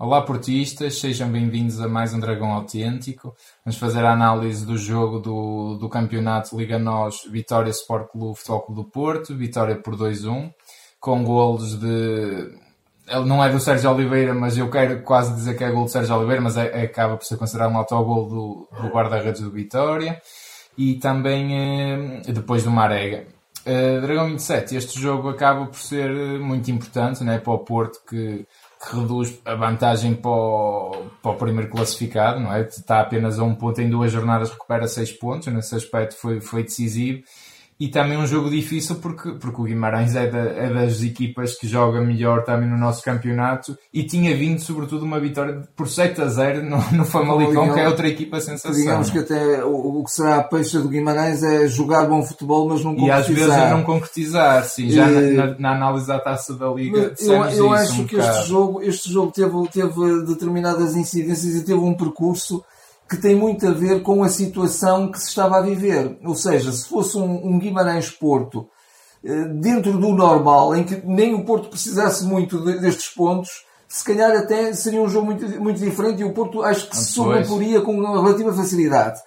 Olá portistas, sejam bem-vindos a mais um Dragão Autêntico. Vamos fazer a análise do jogo do, do campeonato Liga Nós Vitória Sport Clube Futebol Clube do Porto, vitória por 2-1, com golos de... Ele não é do Sérgio Oliveira, mas eu quero quase dizer que é gol do Sérgio Oliveira, mas é, é, acaba por ser considerado um autogol do, do guarda-redes do Vitória. E também eh, depois do Marega. Uh, Dragão 27, este jogo acaba por ser muito importante né, para o Porto que que reduz a vantagem para o, para o primeiro classificado, não é? Está apenas a um ponto em duas jornadas, recupera seis pontos, nesse aspecto foi, foi decisivo e também um jogo difícil porque, porque o Guimarães é, da, é, das equipas que joga melhor também no nosso campeonato e tinha vindo sobretudo uma vitória por 7 a 0 no, no Famalicão, que é outra equipa sensacional. Digamos que até o, o, que será a peixe do Guimarães é jogar bom futebol, mas não concretizar. E às vezes é não concretizar, sim, já e... na, na, análise da taça da Liga. Eu, eu acho um que este jogo, este jogo teve, teve determinadas incidências e teve um percurso que tem muito a ver com a situação que se estava a viver. Ou seja, se fosse um, um Guimarães-Porto eh, dentro do normal, em que nem o Porto precisasse muito destes pontos, se calhar até seria um jogo muito, muito diferente e o Porto acho que se sobreporia com relativa facilidade.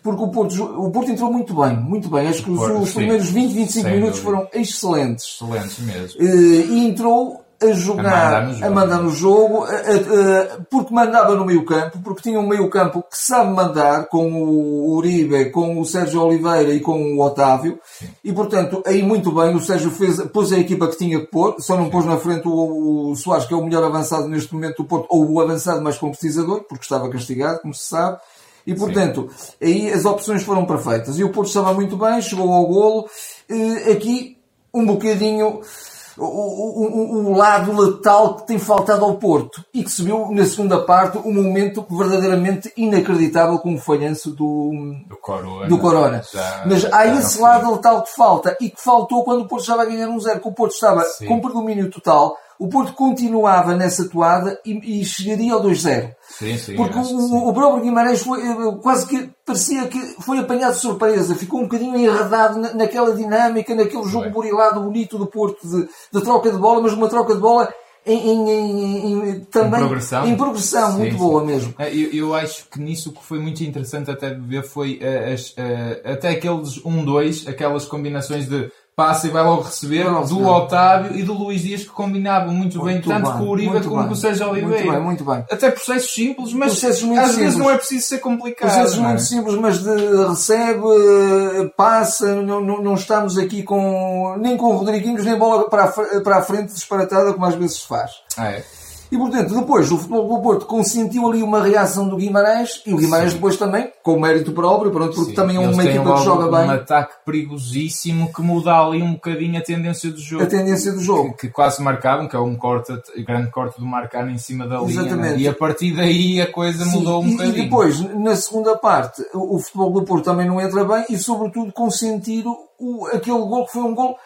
Porque o Porto, o Porto entrou muito bem, muito bem. Acho que os, Porto, os primeiros 20, 25 minutos foram excelentes. Excelentes mesmo. Eh, e entrou a jogar, a mandar no jogo, a, a, porque mandava no meio campo, porque tinha um meio campo que sabe mandar, com o Uribe, com o Sérgio Oliveira e com o Otávio, Sim. e portanto, aí muito bem, o Sérgio fez, pôs a equipa que tinha que pôr, só não Sim. pôs na frente o, o Soares, que é o melhor avançado neste momento do Porto, ou o avançado mais concretizador, porque estava castigado, como se sabe, e portanto, Sim. aí as opções foram perfeitas. E o Porto estava muito bem, chegou ao golo, aqui um bocadinho, o, o, o, lado letal que tem faltado ao Porto e que se viu na segunda parte um momento verdadeiramente inacreditável com o falhanço do, do Corona. Do corona. Já, Mas há esse lado letal que falta e que faltou quando o Porto estava a ganhar um zero, que o Porto estava Sim. com predomínio total o Porto continuava nessa toada e, e chegaria ao 2-0. Sim, sim. Porque o, o próprio Guimarães foi, eh, quase que parecia que foi apanhado de surpresa, ficou um bocadinho enredado na, naquela dinâmica, naquele jogo burilado bonito do Porto de, de, troca de bola, mas uma troca de bola em, em, em, também em progressão, em progressão sim, muito sim. boa mesmo. É, eu, eu, acho que nisso o que foi muito interessante até de ver foi uh, as, uh, até aqueles 1-2, aquelas combinações de passa e vai logo receber não, do não. Otávio e do Luís Dias que combinavam muito, muito bem, tanto bem, com o Uribe como bem. com o Sérgio Oliveira. Muito bem, muito bem. Até processos simples, mas processos muito às simples. vezes não é preciso ser complicado. Processos é? muito simples, mas de, recebe, passa, não, não, não, estamos aqui com nem com Rodriguinhos, nem bola para a, para a frente disparatada como às vezes se faz. É. E portanto, depois o Futebol do Porto consentiu ali uma reação do Guimarães e o Guimarães Sim. depois também, com mérito próprio, pronto, porque Sim. também é uma Eles equipa que joga bem. um ataque perigosíssimo que muda ali um bocadinho a tendência do jogo. A tendência do jogo. Que, que quase marcavam, que é um corte, grande corte do marcar em cima da linha. Né? Exatamente. E a partir daí a coisa Sim. mudou um e, bocadinho. E depois, na segunda parte, o, Futebol do Porto também não entra bem e sobretudo consentir o, aquele gol que foi um gol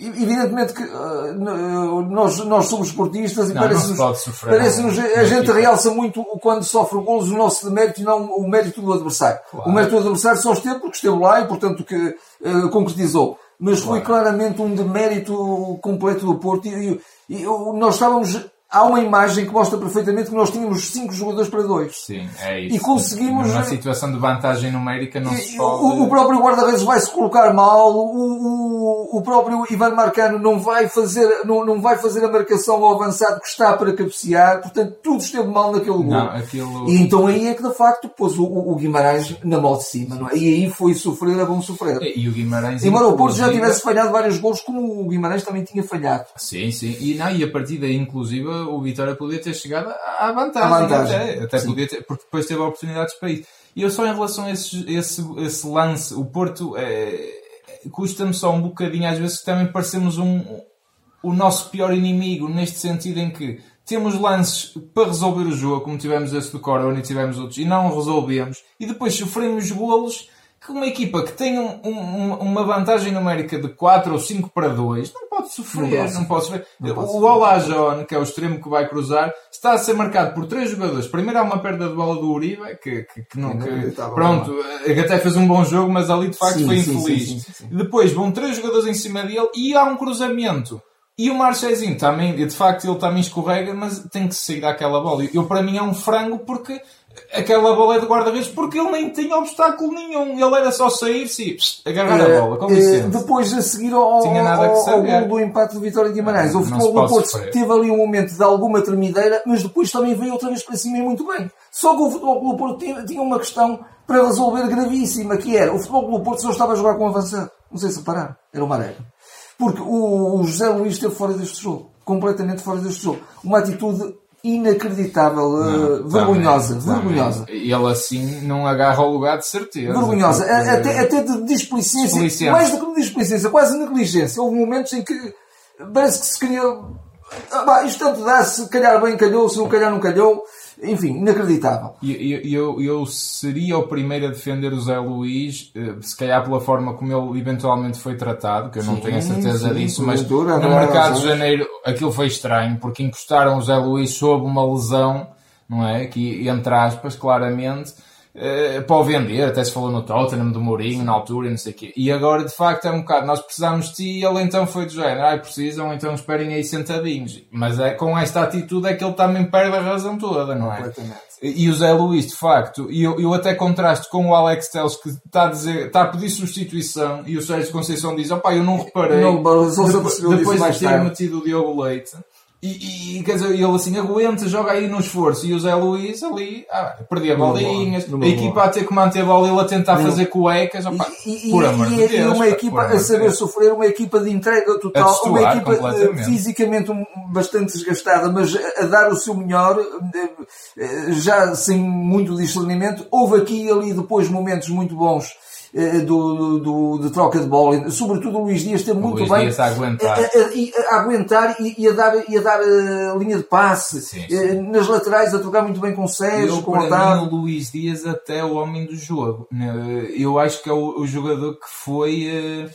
Evidentemente que uh, nós, nós somos esportistas e parece-nos, parece a gente realça muito quando sofre golos o nosso mérito e não o mérito do adversário. Claro. O mérito do adversário só esteve porque esteve lá e portanto que uh, concretizou. Mas claro. foi claramente um demérito completo do Porto e, e, e nós estávamos há uma imagem que mostra perfeitamente que nós tínhamos 5 jogadores para 2. Sim, é isso. E conseguimos. Numa situação de vantagem numérica não se pode. O, o próprio guarda-redes vai se colocar mal, o, o, próprio Ivan Marcano não vai, fazer, não, não vai fazer a marcação ao avançado que está para cabecear, portanto tudo esteve mal naquele gol. Não, aquilo... E então aí é que de facto pôs o, o Guimarães na mão de cima, não é? E aí foi sofrer a bom sofrer. E, e o Guimarães. Embora o Porto já tivesse falhado vários gols, como o Guimarães também tinha falhado. Sim, sim. E, não, e a partir daí, inclusive, o Vitória podia ter chegado à vantagem. À vantagem. Até, até podia ter, porque depois teve oportunidades para isso. E eu só em relação a esse, esse, esse lance, o Porto é, custa-me só um bocadinho, às vezes também parecemos um, o nosso pior inimigo, neste sentido em que temos lances para resolver o jogo, como tivemos esse do Corona e tivemos outros, e não resolvemos, e depois sofremos golos que uma equipa que tem um, um, uma vantagem numérica de 4 ou 5 para 2 não pode sofrer. Não, pode sofrer. Não pode o Olajon, que é o extremo que vai cruzar, está a ser marcado por 3 jogadores. Primeiro há uma perda de bola do Uribe, que, que, que não. Que, pronto, até fez um bom jogo, mas ali de facto sim, foi infeliz. Sim, sim, Depois vão 3 jogadores em cima dele e há um cruzamento E o Marchezinho também, de facto, ele também escorrega, mas tem que sair daquela bola. Eu, para mim, é um frango porque aquela bola é de guarda-redes porque ele nem tinha obstáculo nenhum. Ele era só sair-se e agarrar é, a bola. Com é, depois a seguir ao, ao, ao gol do empate de Vitória de Guimarães, o futebol do Porto teve ali um momento de alguma tremideira, mas depois também veio outra vez para cima e muito bem. Só que o futebol do Porto tinha, tinha uma questão para resolver gravíssima, que era o futebol do Porto só estava a jogar com avançado. Não sei se repararam. Era uma Marega. Porque o, o José Luís esteve fora deste jogo. Completamente fora deste jogo. Uma atitude inacreditável, não, uh, vergonhosa, também, vergonhosa. E ele assim não agarra o lugar de certeza. Vergonhosa, porque... até, até de displicência, mais do que de displicência, quase negligência. Houve momentos em que parece que se queria. Ah, bah, isto tanto dá, se calhar bem calhou, se não calhar não calhou. Enfim, inacreditável. Eu, eu, eu seria o primeiro a defender o Zé Luís, eh, se calhar pela forma como ele eventualmente foi tratado, que eu não sim, tenho a certeza sim, disso, mas dura, no mercado de janeiro aquilo foi estranho, porque encostaram o Zé Luís sob uma lesão, não é? Que, entre aspas, claramente Uh, para o vender, até se falou no Tottenham, do Mourinho, na altura, não sei o quê. E agora, de facto, é um bocado, nós precisamos de ti, e ele então foi do género, ai, precisam, então esperem aí sentadinhos. Mas é, com esta atitude é que ele também perde a razão toda, não é? E o Zé Luís, de facto, e eu, eu até contrasto com o Alex Teles que está a dizer, está a pedir substituição, e o Sérgio Conceição diz, opá, eu não reparei, não, depois, depois de ter metido o Diogo Leite. E, e, quer dizer, ele assim aguenta, joga aí no esforço. E o Zé Luís ali, ah, perdia bolinhas, a equipa a ter que manter a bola, ele a tentar fazer cuecas. Opa, e, por amor de Deus. uma equipa a saber sofrer, uma equipa de entrega total, uma equipa eh, fisicamente bastante desgastada, mas a dar o seu melhor, eh, eh, já sem muito discernimento. Houve aqui e ali depois momentos muito bons do, do, de troca de bola, sobretudo o Luís Dias teve muito Luís bem Dias a aguentar, a, a, a aguentar e, e, a dar, e a dar eh, linha de passe sim, sim. Eh, nas laterais, a trocar muito bem com o Sérgio, eu, com o Otávio. o Luís Dias até o homem do jogo. Eu acho que é o, o jogador que foi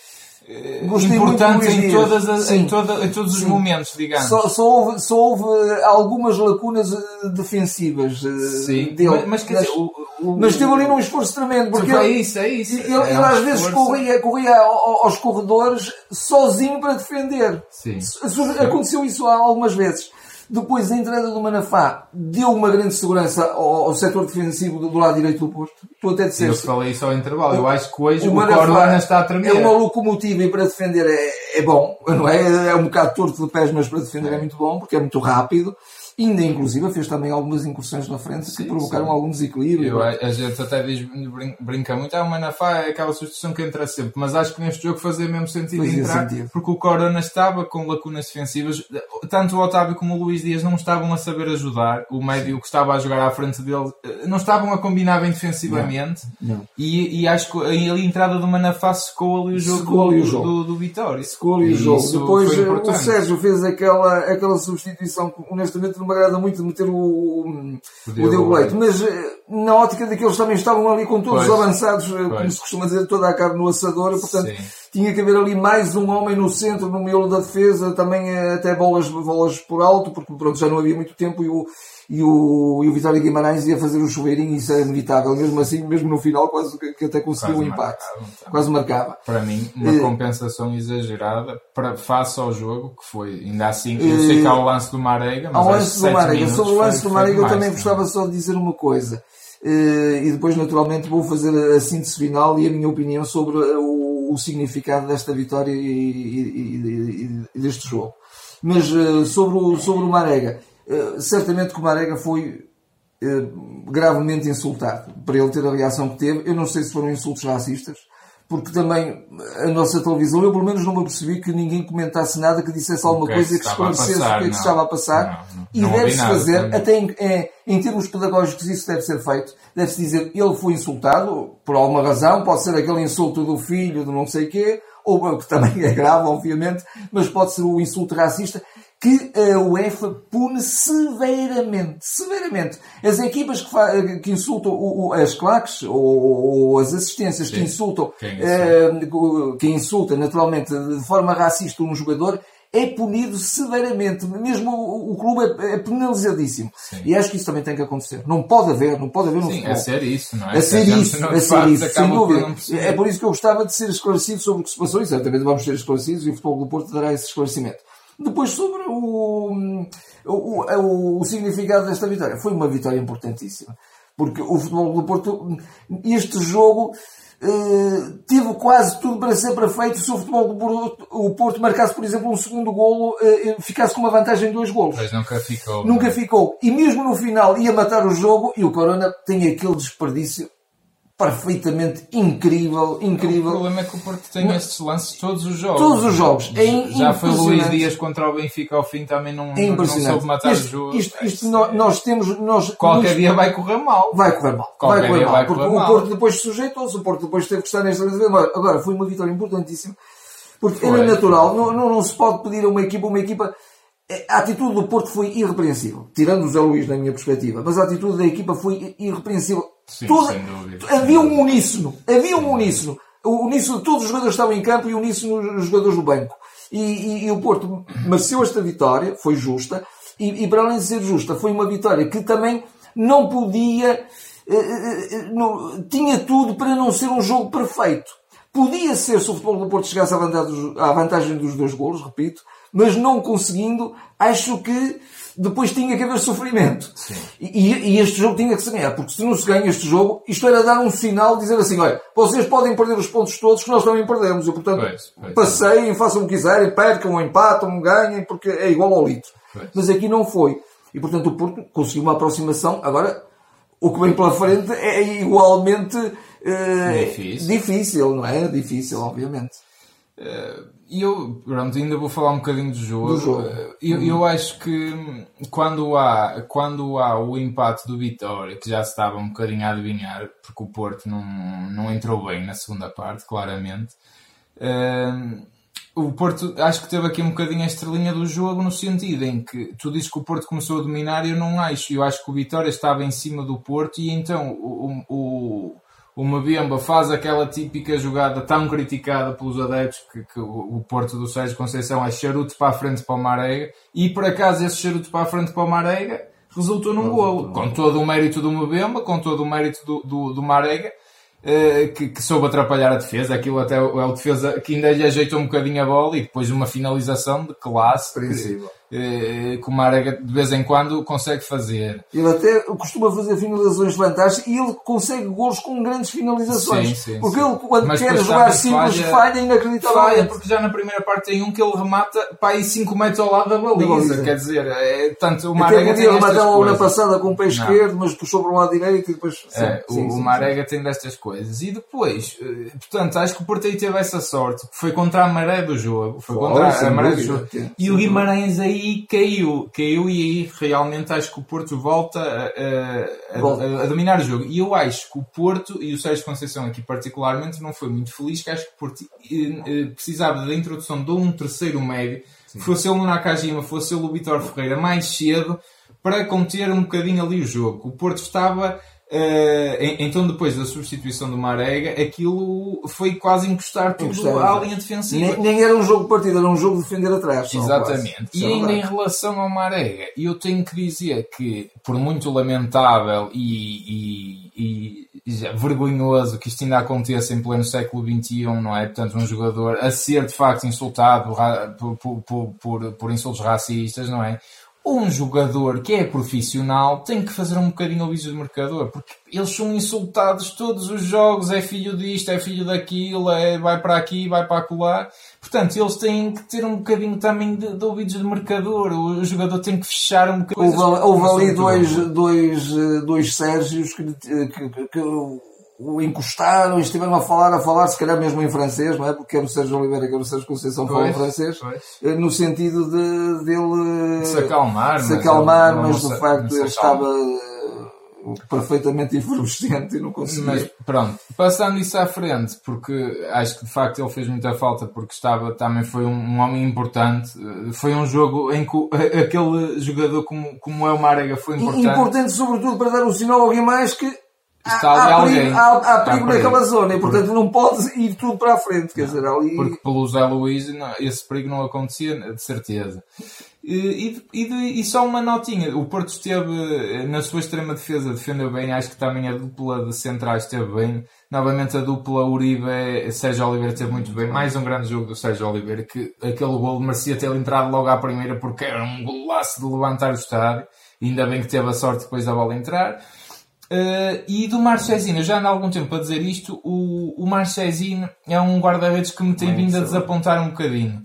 eh, Gostei importante em, todas as, em, toda, em todos Sim. os momentos, digamos. Só, só, houve, só houve algumas lacunas eh, defensivas eh, Sim. dele. Mas, mas, quer dizer, o, o, mas teve ali num esforço tremendo. Porque é isso, é isso. Ele, é ele um às vezes corria, corria aos corredores sozinho para defender. Sim. Aconteceu isso algumas vezes. Depois, a entrada do Manafá deu uma grande segurança ao, ao setor defensivo do, do, lado direito do posto. Tu até disseste. Eu falei isso ao intervalo. Eu acho que hoje o, o Manafá está a tremer. É uma locomotiva e para defender é, é bom, não é? É um bocado torto de pés, mas para defender é, é muito bom, porque é muito rápido. Ainda, inclusive, fez também algumas incursões na frente sim, que provocaram sim. algum desequilíbrio. Eu, a gente até diz, brinca muito, ah, o Manafá é aquela substituição que entra sempre, mas acho que neste jogo fazia mesmo sentido fazia entrar, sentido. porque o Corona estava com lacunas defensivas, tanto o Otávio como o Luís Dias não estavam a saber ajudar, o médio que estava a jogar à frente dele, eh, não estavam a combinar bem defensivamente, não, não. E, e, acho que a, a entrada do Manafá secou ali o jogo, ali o jogo. Do, do, Vitória. Secou ali o jogo. Depois o Sérgio fez aquela, aquela substituição que honestamente não me agrada muito meter o, o, Diogo Leite, mas eh, na ótica de que eles também estavam ali com todos pois, avançados, eh, pois. como se costuma dizer, toda a carne no assador, portanto Sim. tinha que haver ali mais um homem no centro, no miolo da defesa, também eh, até bolas, bolas por alto, porque pronto, já não havia muito tempo e o, e o, e o Vitória Guimarães ia fazer o chuveirinho, isso é inevitável. Mesmo assim, mesmo no final, quase que até conseguiu quase um empate. Então. Quase marcava. Para mim, uma uh, compensação exagerada para, face ao jogo, que foi, ainda assim, eu sei que há o lance do Marega, mas. Ao lance do Marega. Sobre o lance do Marega, eu também gostava só de dizer uma coisa. Uh, e depois, naturalmente, vou fazer a síntese final e a minha opinião sobre o, o significado desta vitória e, e, e, e deste jogo. Mas sobre, o, sobre o Marega, certamente que o Marega foi gravemente insultado para ele ter a reação que teve. Eu não sei se foram insultos racistas, porque também a nossa televisão, eu pelo menos não me percebi que ninguém comentasse nada, que dissesse alguma okay, coisa que esclarecesse o que é que estava a passar. Não, não, e deve-se fazer, também. até em, em, em, termos pedagógicos, isso deve ser feito. Deve-se dizer, ele foi insultado, por alguma razão, pode ser aquele insulto do filho, do não sei quê, ou que também é grave, obviamente, mas pode ser o insulto racista que a UEFA pune severamente, severamente. As equipas que, que insultam o, o, as claques ou, ou, as assistências Sim. que insultam, quem insulta? Uh, quem insulta naturalmente de forma racista um jogador, é punido severamente. Mesmo o, o clube é, é penalizadíssimo. Sim. E acho que isso também tem que acontecer. Não pode haver, não pode haver no Sim, futebol. É ser isso, não é? A ser isso, a ser isso, sem dúvida. É por isso que eu gostava de ser esclarecido sobre o que se passou e certamente vamos ser esclarecidos e o futebol do Porto dará esse esclarecimento. Depois, sobre o, o, o, o significado desta vitória. Foi uma vitória importantíssima. Porque o futebol do Porto, este jogo, Uh, teve quase tudo para ser perfeito se o futebol do Porto, o Porto marcasse, por exemplo, um segundo golo, uh, ficasse com uma vantagem de dois golos. Mas nunca ficou. Nunca ficou. E mesmo no final ia matar o jogo e o Corona tem aquele desperdício perfeitamente incrível, incrível. O problema é que o Porto tem não. estes lances todos os jogos. Todos os jogos. É Já foi o Luís Dias contra o Benfica ao fim também não, é não soube matar o jogo. Isto, isto nós, nós, temos... Nós, Qualquer nós, dia vai correr mal. Vai correr mal. Qualquer vai correr mal. Vai porque o Porto depois sujeitou-se, o Porto depois teve que estar nesta vez. Agora, foi uma vitória importantíssima. Porque foi, era natural. Não, não, não se pode pedir a uma equipa, uma equipa é, a atitude do Porto foi irrepreensível, tirando o Zé Luís na minha perspectiva, mas a atitude da equipa foi irrepreensível. Sim, Toda, havia um uníssono, havia um uníssono. O uníssono, todos os jogadores estavam em campo e o uníssono os jogadores do banco. E, e, e, o Porto mereceu esta vitória, foi justa, e, e, para além de ser justa, foi uma vitória que também não podia, eh, eh, eh não, tinha tudo para não ser um jogo perfeito. Podia ser se o futebol do Porto chegasse à vantagem, à vantagem dos dois golos, repito, mas não conseguindo, acho que depois tinha que haver sofrimento. E, e, este jogo tinha que se ganhar, porque se não se ganha este jogo, isto era dar um sinal, dizer assim, olha, vocês podem perder os pontos todos que nós também perdemos. E, portanto, pois, pois, passeiem, façam o que quiserem, percam, empatam, ganhem, porque é igual ao litro. Mas aqui não foi. E, portanto, o Porto conseguiu uma aproximação. Agora, o que vem pela frente é igualmente uh, difícil. difícil, não é? Difícil, obviamente. Uh, e eu, pronto, ainda vou falar um bocadinho do jogo. Do jogo. Eu, uhum. eu acho que quando há, quando há o empate do Vitória, que já se estava um bocadinho a adivinhar, porque o Porto não, não entrou bem na segunda parte, claramente. Uh, o Porto, acho que teve aqui um bocadinho a estrelinha do jogo no sentido em que tu dizes que o Porto começou a dominar e eu não acho. Eu acho que o Vitória estava em cima do Porto e então o, o o Mbemba faz aquela típica jogada tão criticada pelos adeptos que, que o Porto do Sérgio Conceição é charuto para a frente para o Marega e por acaso esse charuto para a frente para o Marega resultou num gol com todo o mérito do Mbemba, com todo o mérito do, do, do Marega eh, que, que, soube atrapalhar a defesa. Aquilo até é o defesa que ainda lhe ajeitou um bocadinho a bola e depois uma finalização de classe. Que, que o Marega de vez em quando consegue fazer. Ele até costuma fazer finalizações fantásticas e ele consegue gols com grandes finalizações. Sim, sim, porque sim. ele, quando Mas quer jogar simples, falha, falha inacreditavelmente. Falha, porque já na primeira parte tem um que ele remata para aí 5 metros ao lado da baliza. Quer dizer, é, tanto o Marega até tem rematar na passada com o pé esquerdo, mas puxou para o lado direito e depois. É, o, o Marega tem destas coisas. E depois, eh, portanto, acho que o Porto aí teve essa sorte, que foi contra a maré do jogo. Foi contra a maré do jogo. E o Guimarães aí caiu, caiu e aí realmente acho que o Porto volta a, a, a, dominar o jogo. E eu acho que o Porto e o Sérgio Conceição aqui particularmente não foi muito feliz, que acho que o Porto eh, eh, precisava da introdução de um terceiro médio, Sim. fosse ele o Nakajima, fosse ele o Vitor Ferreira mais cedo, para conter um bocadinho ali o jogo. O Porto estava Uh, então, depois da substituição do Marega, aquilo foi quase encostar tudo à linha defensiva. Nem, nem, era um jogo de partida, era um jogo de defender atrás. Exatamente. E ainda em relação ao Marega, eu tenho que dizer que, por muito lamentável e, e, e vergonhoso que isto ainda aconteça em pleno século XXI, não é? Portanto, um jogador a ser de facto insultado por, por, por, por insultos racistas, não é? Um jogador que é profissional tem que fazer um bocadinho o viso do mercador, porque eles são insultados todos os jogos, é filho disto, é filho daquilo, é, vai para aqui, vai para acolá. Portanto, eles têm que ter um bocadinho também de, de ouvidos de mercador, o jogador tem que fechar um bocadinho. Houve, houve ali dois, dois, dois Sérgios que, que, que, que o encostaram e estiveram a falar, a falar, se calhar mesmo em francês, não é? Porque quer o Sérgio Oliveira, quer o Sérgio Conceição falam francês, pois. Eh, no sentido de dele de se acalmar, se acalmar mas, mas do facto ele estava eh, perfeitamente efervescente e não conseguia. Mas pronto, passando isso à frente, porque acho que de facto ele fez muita falta, porque estava, também foi um, um homem importante. Eh, foi um jogo em que aquele jogador como, como é o Marega foi importante. Importante sobretudo para dar um sinal a alguém mais que está ali há, alguém. Há, há perigo naquela zona e, portanto, não pode ir tudo para a frente. Quer dizer, ali... Porque pelo Zé Luís esse perigo não acontecia, de certeza. E, e, e, só uma notinha, o Porto esteve na sua extrema defesa, defendeu bem, acho que também a dupla de centrais esteve bem. Novamente a dupla Uribe Sérgio Oliveira teve muito bem. Mais um grande jogo do Sérgio Oliveira, que aquele gol merecia ter entrado logo à primeira porque era um golaço de levantar o estádio. Ainda bem que teve a sorte depois da bola entrar. Uh, e do Marchesino, eu já ando há algum tempo a dizer isto, o, o Marchesino é um guarda-redes que me tem vindo a desapontar um bocadinho.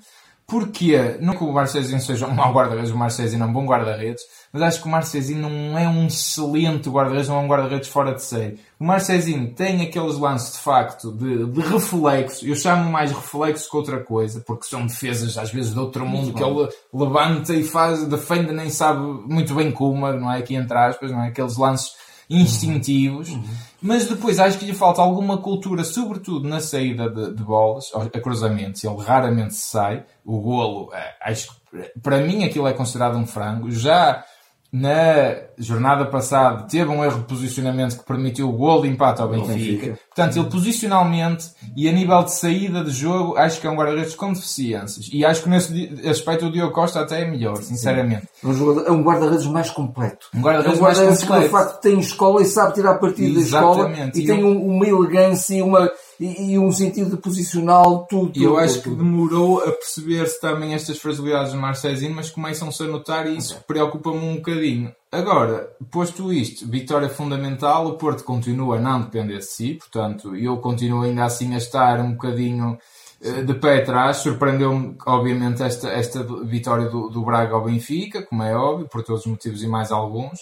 Porquê? Não que o Marcezinho seja um mau guarda-redes, o Marcezinho é um bom guarda-redes, mas acho que o Marcezinho não é um excelente guarda-redes, não é um guarda-redes fora de série. O Marcezinho tem aqueles lances de facto de, de reflexo, eu chamo mais reflexo que outra coisa, porque são defesas às vezes de outro mundo que ele levanta e faz, defende, nem sabe muito bem como, não é? Aqui entre aspas, não é? Aqueles lances instintivos, uhum. mas depois acho que lhe falta alguma cultura, sobretudo na saída de, de bolas, a cruzamentos, ele raramente sai, o golo, é, acho que para mim aquilo é considerado um frango, já na jornada passada teve um erro de posicionamento que permitiu o gol de empate ao Benfica. Benfica. Portanto, ele posicionalmente e a nível de saída de jogo, acho que é um guarda-redes com deficiências. E acho que nesse aspecto o Diogo Costa até é melhor, sinceramente. Um jogador, é um guarda-redes mais completo. Um guarda-redes é um guarda mais completo. que, de facto, tem escola e sabe tirar partido da escola. E, e tem um, uma elegância e uma e, e um sentido posicional, tudo. E eu tudo, acho tudo. que demorou a perceber-se também estas fragilidades do Marcezinho, mas começam-se a notar e isso okay. preocupa-me um bocadinho. Agora, posto isto, vitória fundamental, o Porto continua a não depender de si, portanto, eu continuo ainda assim a estar um bocadinho eh, de pé atrás. Surpreendeu-me, obviamente, esta, esta vitória do, do Braga ao Benfica, como é óbvio, por todos os motivos e mais alguns.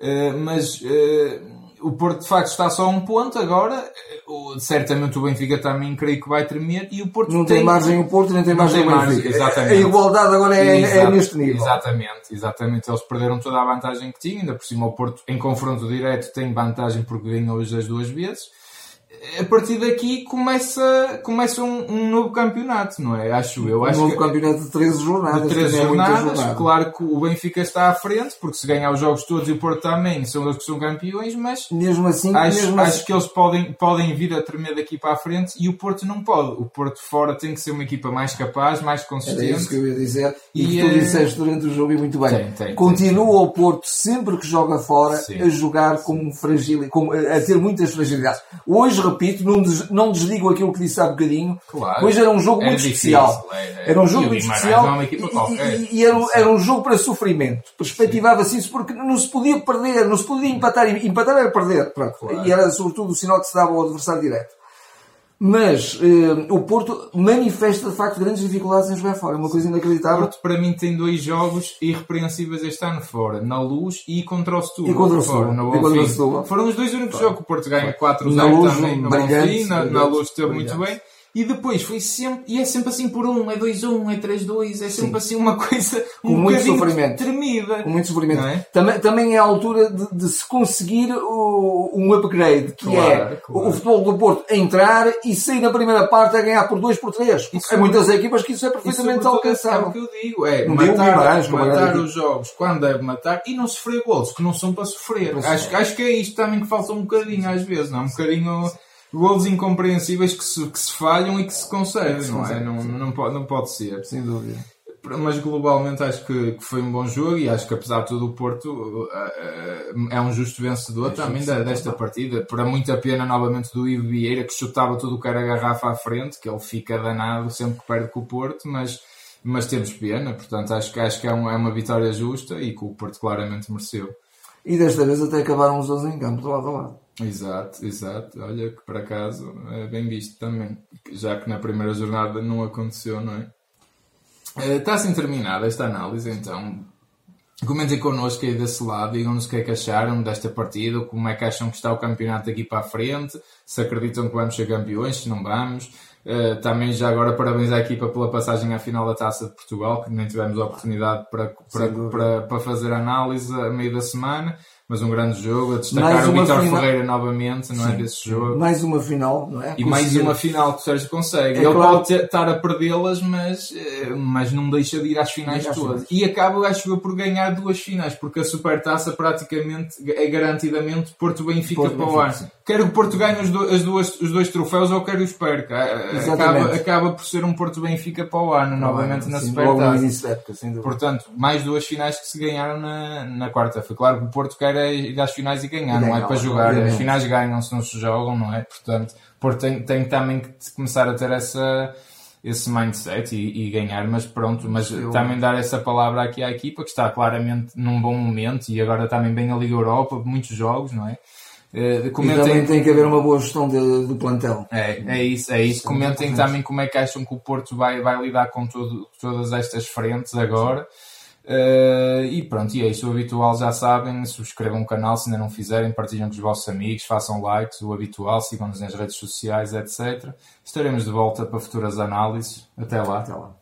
Uh, mas uh, o Porto de facto está só a um ponto agora. Certamente o Benfica também creio que vai tremer e o Porto não tem, tem margem o Porto nem tem margem o Benfica. Exatamente. A igualdade agora é, é, neste nível. Exatamente, exatamente. Eles perderam toda a vantagem que tinham, ainda por cima o Porto em confronto direto tem vantagem porque ganhou hoje as duas vezes a partir daqui começa, começa um, um, novo campeonato, não é? Acho eu. Um acho novo que, campeonato de 13 jornadas. De 13 jornadas. Claro que o Benfica está à frente, porque se ganhar os jogos todos e o Porto também são os que são campeões, mas mesmo assim, acho, mesmo acho assim... que eles podem, podem vir a tremer daqui para a frente e o Porto não pode. O Porto fora tem que ser uma equipa mais capaz, mais consistente. Era isso que eu ia dizer. E, e tu é... disseste durante o jogo e muito bem. Tem, tem, Continua tem, o Porto, sempre que joga fora, Sim. a jogar com fragilidade, a ter muitas fragilidades. Hoje, repito, num não desligo aquilo que disse há bocadinho. Claro. Hoje era um jogo muito difícil, especial. É, era um jogo muito especial. E, e, e, era, era um jogo para sofrimento. Perspectivava-se isso porque não se podia perder, não se podia empatar. Empatar era perder. Claro. E era sobretudo o sinal que se dava ao adversário direto. Mas eh, o Porto manifesta de facto grandes dificuldades em jogar fora. É uma coisa inacreditável. O Porto, para mim, tem dois jogos irrepreensíveis este ano fora: na luz e contra o Setúbal. E contra o Setúbal. Foram os dois únicos jogos que o Porto ganha 4-0 também. No Bonfim, na, na luz esteve muito bem. E depois foi sempre, e é sempre assim por um, é 2-1, é 3-2, é sempre Sim. assim uma coisa um Com muito sofrimento. tremida. Com muito sofrimento. É? Também, também é a altura de, de se conseguir o, um upgrade, que claro, é claro. o futebol do Porto entrar e sair na primeira parte a ganhar por 2 por 3. Há muitas equipas que isso é perfeitamente isso, alcançável. É o que eu digo, é não matar, matar os jogos quando deve matar e não sofrer gols, que não são para sofrer. Acho, acho que é isto também que falta um bocadinho às vezes, não? É? Um bocadinho golos incompreensíveis que se, que se falham e que se conseguem, não é? Não, não, pode, não pode ser. Sem dúvida. Mas globalmente acho que, que, foi um bom jogo e acho que apesar de tudo o Porto uh, uh, é um justo vencedor é também da, desta partida. Para muita pena novamente do Ivo Vieira que chutava tudo o que era garrafa à frente, que ele fica danado sempre que perde com o Porto, mas, mas temos pena, portanto acho que, acho que é, uma, é uma vitória justa e que o Porto claramente mereceu. E desta vez até acabaram os 11 em campo, do lado a lado. Exato, exato. Olha que por acaso é bem visto também, já que na primeira jornada não aconteceu, não é? Eh, está assim terminada esta análise, então. Comentem connosco aí desse lado, digam-nos o que é que acharam desta partida, como é que acham que está o campeonato aqui para a frente, se acreditam que vamos ser campeões, se não vamos. Uh, também já agora parabéns à equipa pela passagem à final da Taça de Portugal, que nem tivemos a oportunidade para, para, para, para fazer análise a meio da semana mas um grande jogo, a destacar o Vitor final... Ferreira novamente, não é? Desse jogo. Mais uma final, não é? E mais uma final que o Sérgio consegue. É Ele claro. pode estar a perdê-las, mas, eh, mas não deixa de ir às finais todas. E acaba, acho eu, por ganhar duas finais, porque a Supertaça praticamente é garantidamente Porto Benfica Porto para o ano. Quer o Porto ganhe os, do, as duas, os dois troféus ou quer os perca. Eh, acaba, acaba por ser um Porto Benfica para o ano, novamente na sim, Supertaça. Portanto, mais duas finais que se ganharam na, na quarta. Foi claro que o Porto quer é ir às finais e ganhar, não é para jogar. As finais ganham-se, não se jogam, não é? Portanto, Porto tem, tem também que começar a ter essa, esse mindset e, e ganhar, mas pronto, mas Eu... também dar essa palavra aqui à equipa que está claramente num bom momento e agora também bem a Liga Europa, muitos jogos, não é? Uh, comentem... E também tem que haver uma boa gestão de, do plantel. É, é isso, é isso. Comentem também como é que acham que o Porto vai, vai lidar com tudo, todas estas frentes agora. Uh, e pronto, e é isso o habitual, já sabem, subscrevam o canal se ainda não fizerem, partilhem com os vossos amigos, façam likes, o habitual, sigam-nos nas redes sociais, etc. Estaremos de volta para futuras análises. Até lá. Até lá.